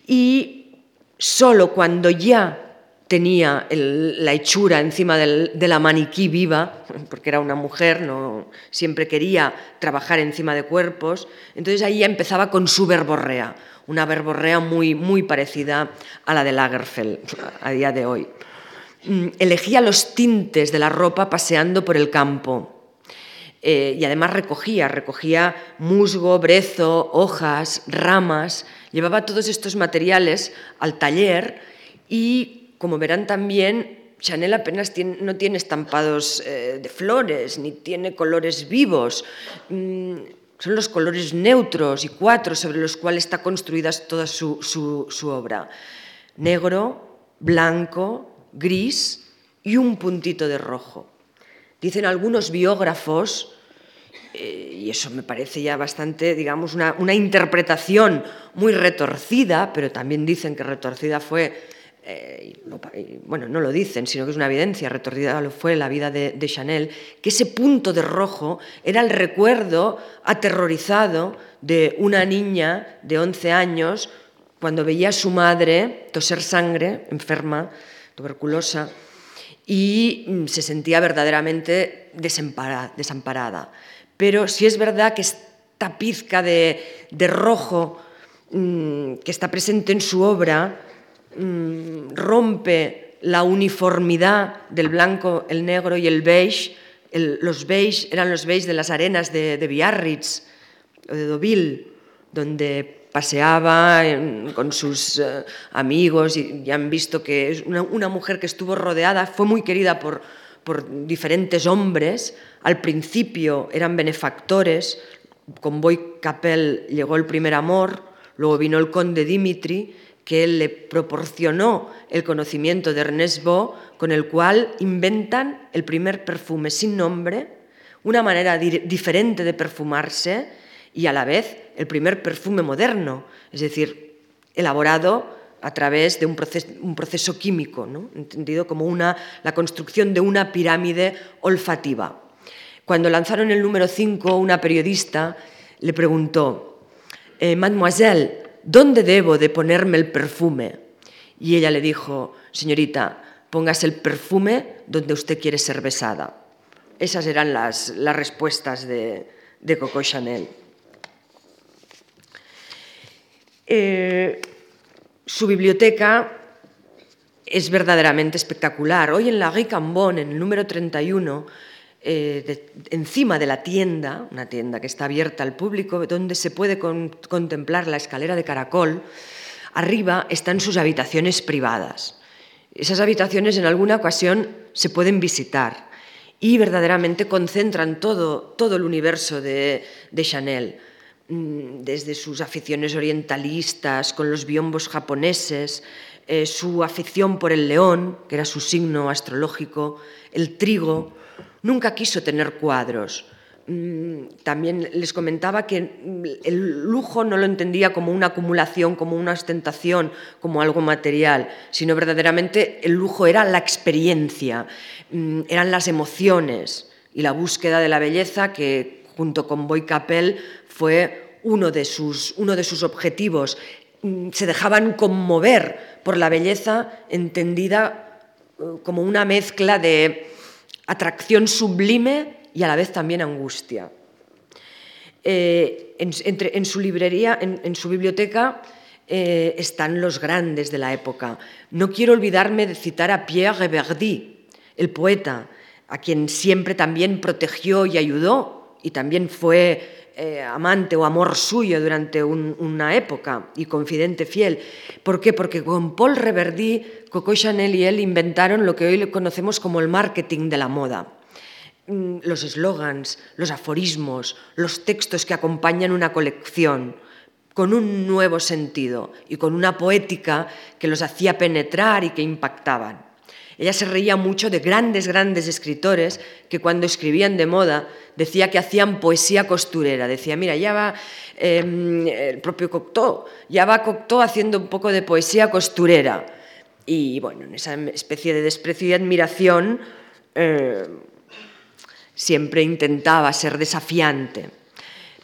Speaker 2: Y solo cuando ya tenía la hechura encima de la maniquí viva, porque era una mujer, no siempre quería trabajar encima de cuerpos, entonces ahí ya empezaba con su verborrea, una verborrea muy, muy parecida a la de Lagerfeld a día de hoy. Mm, elegía los tintes de la ropa paseando por el campo. Eh, y además recogía, recogía musgo, brezo, hojas, ramas, llevaba todos estos materiales al taller y, como verán también, Chanel apenas no tiene estampados eh, de flores, ni tiene colores vivos. Mm, son los colores neutros y cuatro sobre los cuales está construida toda su obra. Negro, blanco, gris y un puntito de rojo. Dicen algunos biógrafos, eh, y eso me parece ya bastante, digamos, una, interpretación muy retorcida, pero también dicen que retorcida fue, eh, bueno, no lo dicen, sino que es una evidencia, retorcida fue la vida de, de Chanel, que ese punto de rojo era el recuerdo aterrorizado de una niña de 11 años cuando veía a su madre toser sangre, enferma, tuberculosa, y mm, se sentía verdaderamente desamparada. Pero si es verdad que esta pizca de, rojo mm, que está presente en su obra mm, rompe la uniformidad del blanco, el negro y el beige. los beige eran los beige de las arenas de, de Biarritz o de Deauville, donde paseaba con sus eh, amigos y ya han visto que es una, mujer que estuvo rodeada, fue muy querida por, por diferentes hombres. Al principio eran benefactores, con Boy Capel llegó el primer amor, luego vino el conde Dimitri, que él le proporcionó el conocimiento de Ernest Beau, con el cual inventan el primer perfume sin nombre, una manera diferente de perfumarse y a la vez el primer perfume moderno, es decir, elaborado a través de un proceso, químico, entendido como una, la construcción de una pirámide olfativa. Cuando lanzaron el número 5, una periodista le preguntó, eh, Mademoiselle, ¿dónde debo de ponerme el perfume? Y ella le dijo, señorita, póngase el perfume donde usted quiere ser besada. Esas eran las, respuestas de, Coco Chanel. Eh, su biblioteca es verdaderamente espectacular. Hoy en la Rue Cambon, en el número 31, eh, encima de la tienda, una tienda que está abierta al público, donde se puede contemplar la escalera de caracol, arriba están sus habitaciones privadas. Esas habitaciones en alguna ocasión se pueden visitar y verdaderamente concentran todo, todo el universo de, Chanel, desde sus aficiones orientalistas, con los biombos japoneses, eh, su afición por el león, que era su signo astrológico, el trigo, Nunca quiso tener cuadros. Mm, también les comentaba que mm, el lujo no lo entendía como una acumulación, como una ostentación, como algo material, sino verdaderamente el lujo era la experiencia, mm, eran las emociones y la búsqueda de la belleza que junto con Boy Capel fue uno de sus, uno de sus objetivos. Se dejaban conmover por la belleza entendida eh, como una mezcla de atracción sublime y a la vez también angustia. Eh, en, su librería, en, su biblioteca, eh, están los grandes de la época. No quiero olvidarme de citar a Pierre Verdi, el poeta, a quien siempre también protegió y ayudó, y también fue eh, amante o amor suyo durante una época y confidente fiel. ¿Por qué? Porque con Paul Reverdy, Coco Chanel y él inventaron lo que hoy conocemos como el marketing de la moda. Mm, los eslogans, los aforismos, los textos que acompañan una colección con un nuevo sentido y con una poética que los hacía penetrar y que impactaban. Ella se reía mucho de grandes, grandes escritores que cuando escribían de moda decía que hacían poesía costurera. Decía, mira, ya va em, el propio Cocteau, ya va Cocteau haciendo un poco de poesía costurera. Y bueno, en esa especie de desprecio y admiración eh, siempre intentaba ser desafiante.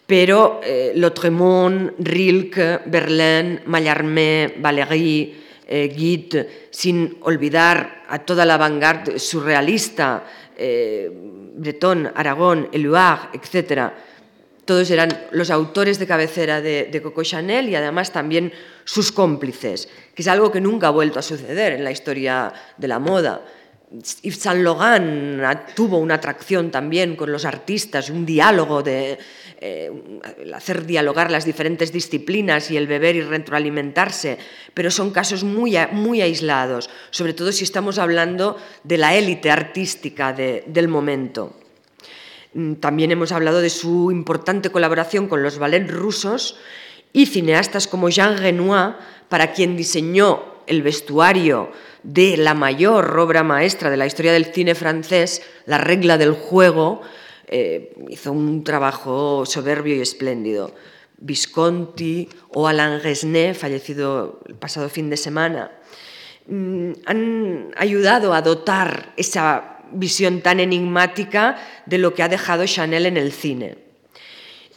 Speaker 2: Pero eh, Lautremont, Rilke, Verlaine, Mallarmé, Valéry, eh, sin olvidar a toda la vanguardia surrealista, eh, Breton, Aragón, Eluard, etc. Todos eran los autores de cabecera de, de, Coco Chanel y además también sus cómplices, que es algo que nunca ha vuelto a suceder en la historia de la moda. Yves Saint Laurent tuvo una atracción también con los artistas, un diálogo de eh, hacer dialogar las diferentes disciplinas y el beber y retroalimentarse, pero son casos muy, muy aislados, sobre todo si estamos hablando de la élite artística del momento. Mm, también hemos hablado de su importante colaboración con los ballets rusos y cineastas como Jean Renoir, para quien diseñó el vestuario de la mayor obra maestra de la historia del cine francés, La regla del juego, eh, hizo un trabajo soberbio y espléndido. Visconti o Alain Resnais, fallecido el pasado fin de semana, mm, han ayudado a dotar esa visión tan enigmática de lo que ha dejado Chanel en el cine.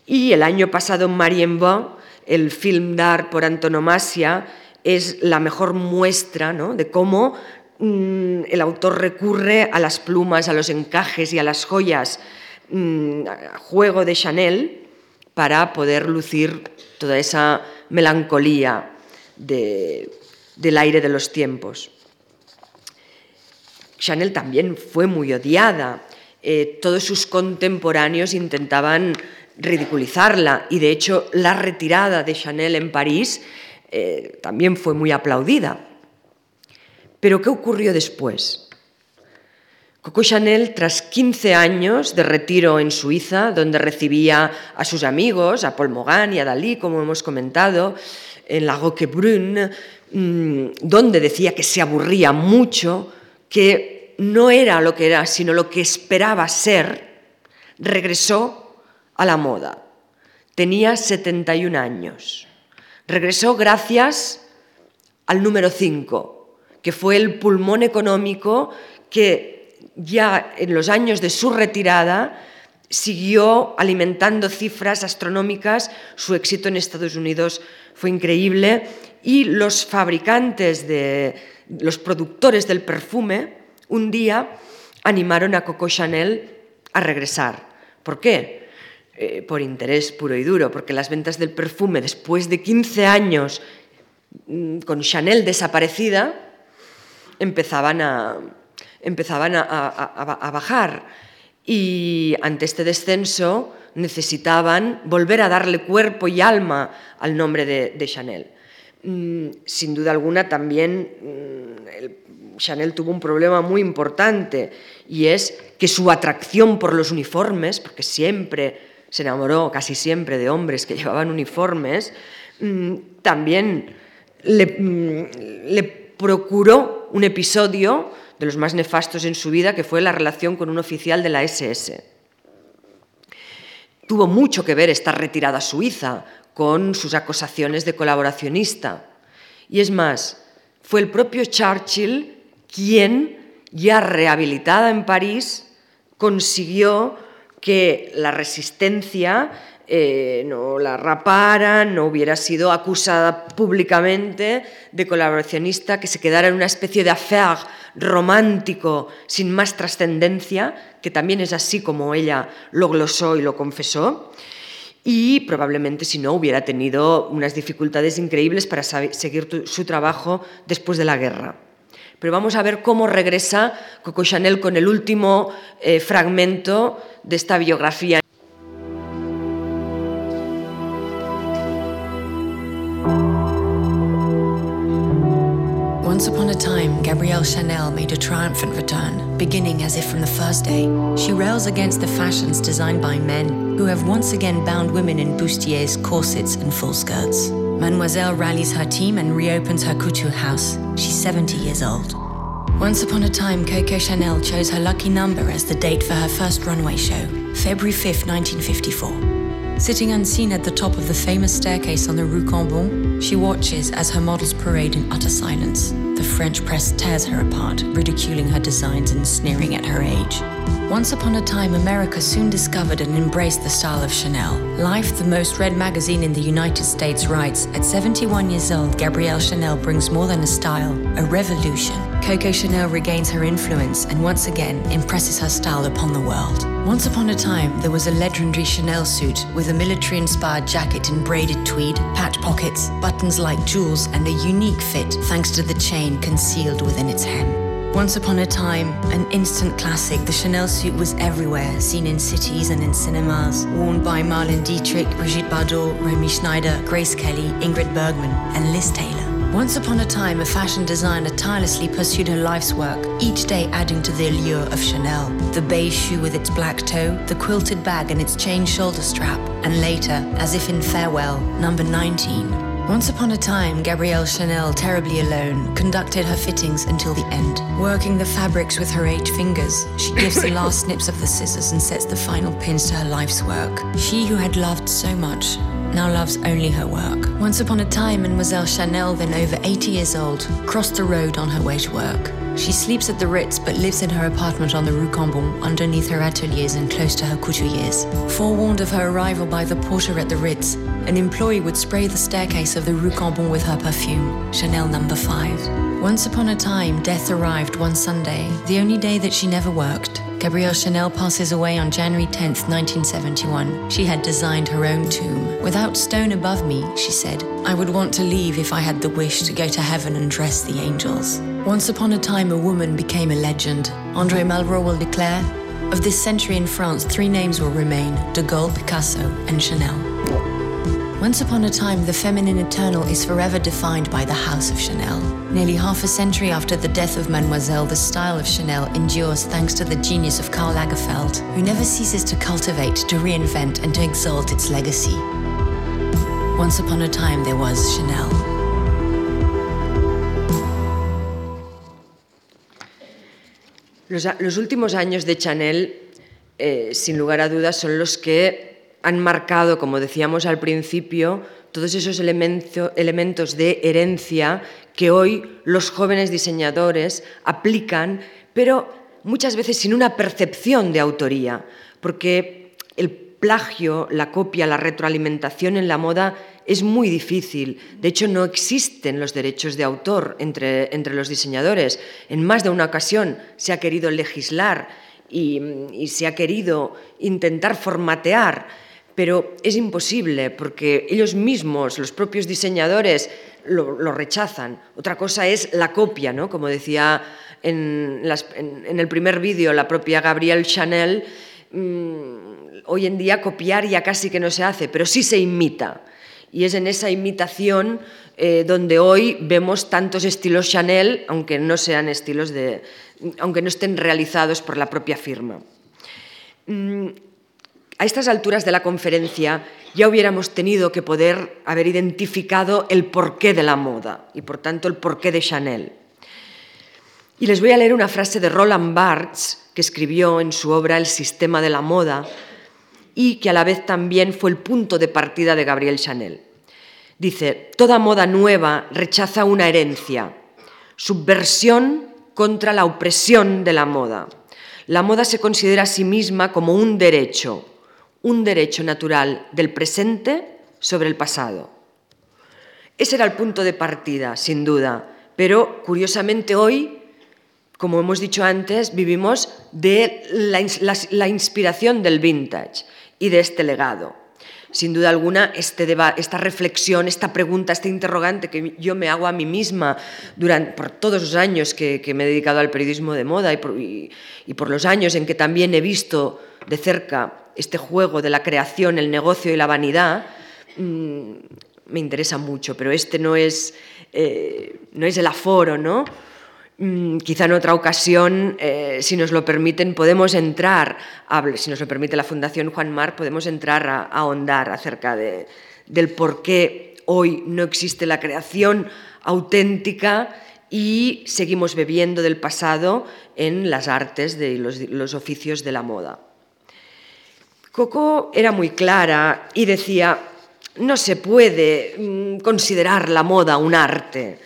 Speaker 2: Y el año pasado Marienbon, el film d'art por antonomasia, es la mejor muestra de cómo mm, el autor recurre a las plumas, a los encajes y a las joyas mm, juego de Chanel para poder lucir toda esa melancolía del aire de los tiempos. Chanel también fue muy odiada. Eh, todos sus contemporáneos intentaban ridiculizarla y de hecho la retirada de Chanel en París eh, también fue muy aplaudida. Pero ¿qué ocurrió después? Coco Chanel, tras 15 años de retiro en Suiza, donde recibía a sus amigos, a Paul Mogan y a Dalí, como hemos comentado, en la Roquebrune, mm, donde decía que se aburría mucho, que no era lo que era, sino lo que esperaba ser, regresó a la moda. Tenía 71 años. Regresó gracias al número 5, que fue el pulmón económico que ya en los años de su retirada siguió alimentando cifras astronómicas, su éxito en Estados Unidos fue increíble y los fabricantes de los productores del perfume un día animaron a Coco Chanel a regresar. ¿Por qué? Eh, por interés puro y duro, porque las ventas del perfume después de 15 años mm, con Chanel desaparecida empezaban a, empezaban a, bajar y ante este descenso necesitaban volver a darle cuerpo y alma al nombre de, Chanel. Mm, sin duda alguna también mm, Chanel tuvo un problema muy importante y es que su atracción por los uniformes, porque siempre se enamoró casi siempre de hombres que llevaban uniformes, mm, también le, le procuró un episodio de los más nefastos en su vida, que fue la relación con un oficial de la SS. Tuvo mucho que ver esta retirada suiza con sus acusaciones de colaboracionista. Y es más, fue el propio Churchill quien, ya rehabilitada en París, consiguió que la resistencia eh, no la rapara, no hubiera sido acusada públicamente de colaboracionista, que se quedara en una especie de affaire romántico sin más trascendencia, que también es así como ella lo glosó y lo confesó. Y probablemente si no hubiera tenido unas dificultades increíbles para seguir su trabajo después de la guerra. Pero vamos a ver cómo regresa Coco Chanel con el último eh, fragmento de esta biografía.
Speaker 5: Once upon a time, Gabrielle Chanel made a triumphant return, beginning as if from the first day. She rails against the fashions designed by men who have once again bound women in bustiers, corsets, and full skirts. Mademoiselle rallies her team and reopens her couture house. She's 70 years old. Once upon a time, Coco Chanel chose her lucky number as the date for her first runway show, February 5, 1954. Sitting unseen at the top of the famous staircase on the Rue Cambon, she watches as her models parade in utter silence. The French press tears her apart, ridiculing her designs and sneering at her age. Once upon a time, America soon discovered and embraced the style of Chanel. Life, the most read magazine in the United States, writes At 71 years old, Gabrielle Chanel brings more than a style, a revolution. Coco Chanel regains her influence and once again impresses her style upon the world. Once upon a time, there was a legendary Chanel suit with a military inspired jacket in braided tweed, patch pockets, buttons like jewels, and a unique fit thanks to the chain concealed within its hem. Once upon a time, an instant classic, the Chanel suit was everywhere, seen in cities and in cinemas, worn by Marlene Dietrich, Brigitte Bardot, Romy Schneider, Grace Kelly, Ingrid Bergman, and Liz Taylor. Once upon a time, a fashion designer tirelessly pursued her life's work, each day adding to the allure of Chanel. The beige shoe with its black toe, the quilted bag and its chain shoulder strap, and later, as if in farewell, number 19. Once upon a time, Gabrielle Chanel, terribly alone, conducted her fittings until the end. Working the fabrics with her eight fingers, she gives the last snips of the scissors and sets the final pins to her life's work. She who had loved so much now loves only her work. Once upon a time, Mademoiselle Chanel, then over 80 years old, crossed the road on her way to work. She sleeps at the Ritz but lives in her apartment on the Rue Cambon, underneath her ateliers and close to her couturiers. Forewarned of her arrival by the porter at the Ritz, an employee would spray the staircase of the Rue Cambon with her perfume, Chanel number 5. Once upon a time, death arrived one Sunday, the only day that she never worked. Gabrielle Chanel passes away on January 10, 1971. She had designed her own tomb. Without stone above me, she said, I would want to leave if I had the wish to go to heaven and dress the angels. Once upon a time, a woman became a legend. Andre Malraux will declare, of this century in France, three names will remain De Gaulle, Picasso, and Chanel. Once upon a time, the feminine eternal is forever defined by the House of Chanel. Nearly half a century after the death of Mademoiselle, the style of Chanel endures thanks to the genius of Karl Lagerfeld, who never ceases to cultivate, to reinvent, and to exalt its legacy. Once upon a time, there was Chanel.
Speaker 2: Los, últimos años de Chanel, eh, sin lugar a dudas, son los que han marcado, como decíamos al principio, todos esos elemento, elementos de herencia que hoy los jóvenes diseñadores aplican, pero muchas veces sin una percepción de autoría, porque el plagio, la copia, la retroalimentación en la moda es muy difícil. De hecho, no existen los derechos de autor entre, entre los diseñadores. En más de una ocasión se ha querido legislar y, se ha querido intentar formatear pero es imposible porque ellos mismos, los propios diseñadores, lo, rechazan. Otra cosa es la copia, ¿no? como decía en, el primer vídeo la propia Gabrielle Chanel, mm, hoy en día copiar ya casi que no se hace, pero sí se imita. Y es en esa imitación eh, donde hoy vemos tantos estilos Chanel, aunque no sean estilos de, aunque no estén realizados por la propia firma. Mm, a estas alturas de la conferencia ya hubiéramos tenido que poder haber identificado el porqué de la moda y por tanto el porqué de Chanel. Y les voy a leer una frase de Roland Barthes que escribió en su obra El sistema de la moda y que a la vez también fue el punto de partida de Gabriel Chanel. Dice, toda moda nueva rechaza una herencia, subversión contra la opresión de la moda. La moda se considera a sí misma como un derecho, un derecho natural del presente sobre el pasado. Ese era el punto de partida, sin duda, pero curiosamente hoy, como hemos dicho antes, vivimos de la, inspiración del vintage y de este legado. Sin duda alguna, este esta reflexión, esta pregunta, este interrogante que yo me hago a mí misma durante, por todos los años que, me he dedicado al periodismo de moda y por los años en que también he visto de cerca este juego de la creación, el negocio y la vanidad, mm, me interesa mucho, pero este no es, eh, no es el aforo, ¿no? Mm, quizá en otra ocasión, eh, si nos lo permiten, podemos entrar, si nos lo permite la Fundación Juan Mar, podemos entrar a, ahondar acerca de, del por qué hoy no existe la creación auténtica y seguimos bebiendo del pasado en las artes de los oficios de la moda. Coco era muy clara y decía, no se puede mm, considerar la moda un arte.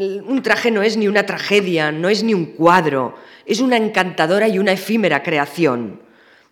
Speaker 2: Un traje no es ni una tragedia, no es ni un cuadro, es una encantadora y una efímera creación.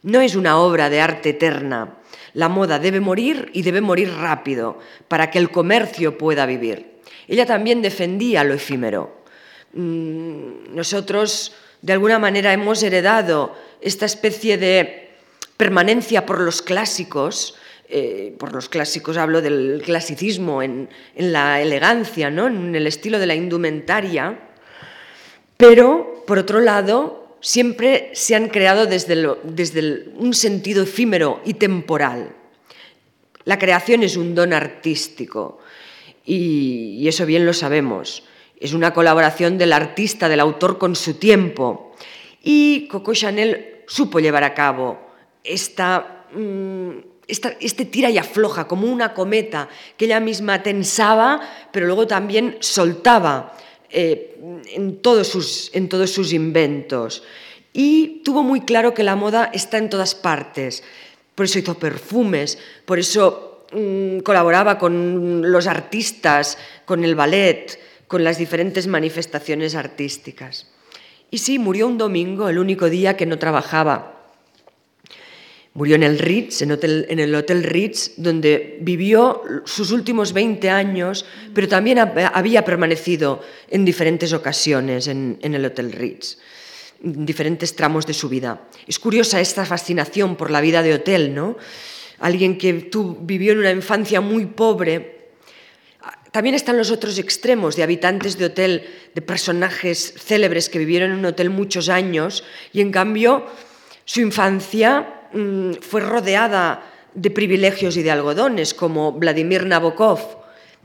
Speaker 2: No es una obra de arte eterna. La moda debe morir y debe morir rápido para que el comercio pueda vivir. Ella también defendía lo efímero. Mm, nosotros, de alguna manera, hemos heredado esta especie de permanencia por los clásicos, eh, por los clásicos hablo del clasicismo en, la elegancia, ¿no? en el estilo de la indumentaria, pero por otro lado siempre se han creado desde, desde un sentido efímero y temporal. La creación es un don artístico y, eso bien lo sabemos. Es una colaboración del artista, del autor con su tiempo. Y Coco Chanel supo llevar a cabo Mm, esta, este tira y afloja, como una cometa que ella misma tensaba, pero luego también soltaba eh, en, todos sus, en todos sus inventos. Y tuvo muy claro que la moda está en todas partes. Por eso hizo perfumes, por eso mm, colaboraba con los artistas, con el ballet, con las diferentes manifestaciones artísticas. Y sí, murió un domingo, el único día que no trabajaba. Murió en el Ritz, en, el Hotel Ritz, donde vivió sus últimos 20 años, pero también había permanecido en diferentes ocasiones en, el Hotel Ritz, en diferentes tramos de su vida. Es curiosa esta fascinación por la vida de hotel, ¿no? Alguien que tú, vivió en una infancia muy pobre. También están los otros extremos de habitantes de hotel, de personajes célebres que vivieron en un hotel muchos años y en cambio su infancia Mm, fue rodeada de privilegios y de algodones, como Vladimir Nabokov.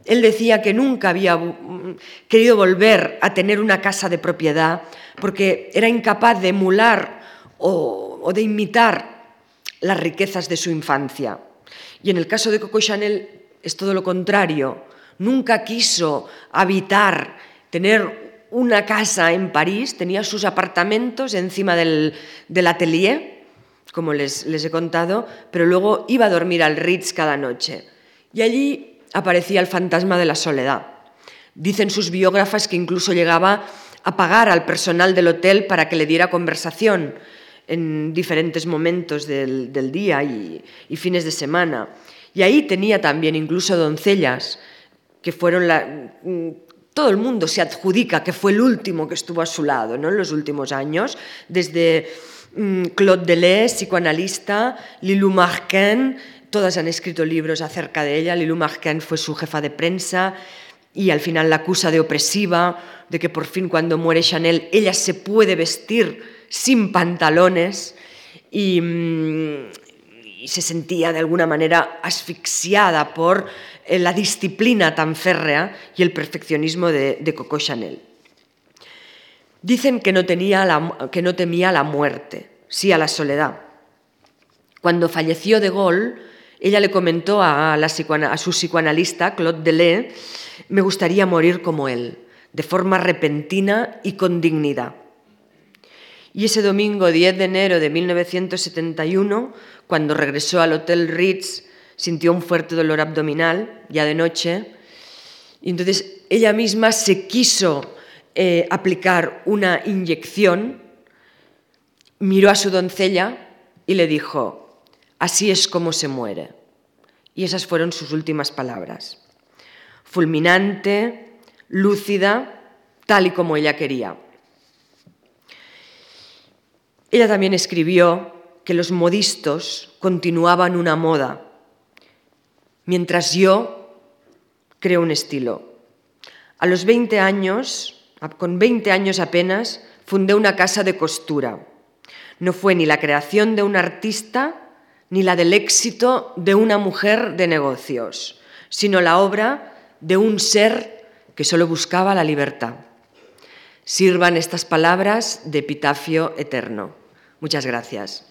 Speaker 2: Él decía que nunca había mm, querido volver a tener una casa de propiedad porque era incapaz de emular o, de imitar las riquezas de su infancia. Y en el caso de Coco Chanel es todo lo contrario. Nunca quiso habitar, tener una casa en París, tenía sus apartamentos encima del, del atelier como les, he contado, pero luego iba a dormir al Ritz cada noche. Y allí aparecía el fantasma de la soledad. Dicen sus biógrafas que incluso llegaba a pagar al personal del hotel para que le diera conversación en diferentes momentos del, día y, fines de semana. Y ahí tenía también incluso doncellas, que fueron la, todo el mundo se adjudica que fue el último que estuvo a su lado ¿no? en los últimos años, desde Mm, Claude Deleuze, psicoanalista, Lilou Marquin, todas han escrito libros acerca de ella. Lilou Marquin fue su jefa de prensa y al final la acusa de opresiva, de que por fin cuando muere Chanel ella se puede vestir sin pantalones y, mm, se sentía de alguna manera asfixiada por eh, la disciplina tan férrea y el perfeccionismo de Coco Chanel. Dicen que no, que no temía la muerte, sí a la soledad. Cuando falleció de Gaulle, ella le comentó a, su psicoanalista, Claude Deleuze, me gustaría morir como él, de forma repentina y con dignidad. Y ese domingo 10 de enero de 1971, cuando regresó al Hotel Ritz, sintió un fuerte dolor abdominal, ya de noche, y entonces ella misma se quiso eh, aplicar una inyección, miró a su doncella y le dijo, así es como se muere. Y esas fueron sus últimas palabras. Fulminante, lúcida, tal y como ella quería. Ella también escribió que los modistos continuaban una moda, mientras yo creo un estilo. A los 20 años con 20 años apenas, fundé una casa de costura. No fue ni la creación de un artista ni la del éxito de una mujer de negocios, sino la obra de un ser que solo buscaba la libertad. Sirvan estas palabras de epitafio eterno. Muchas gracias.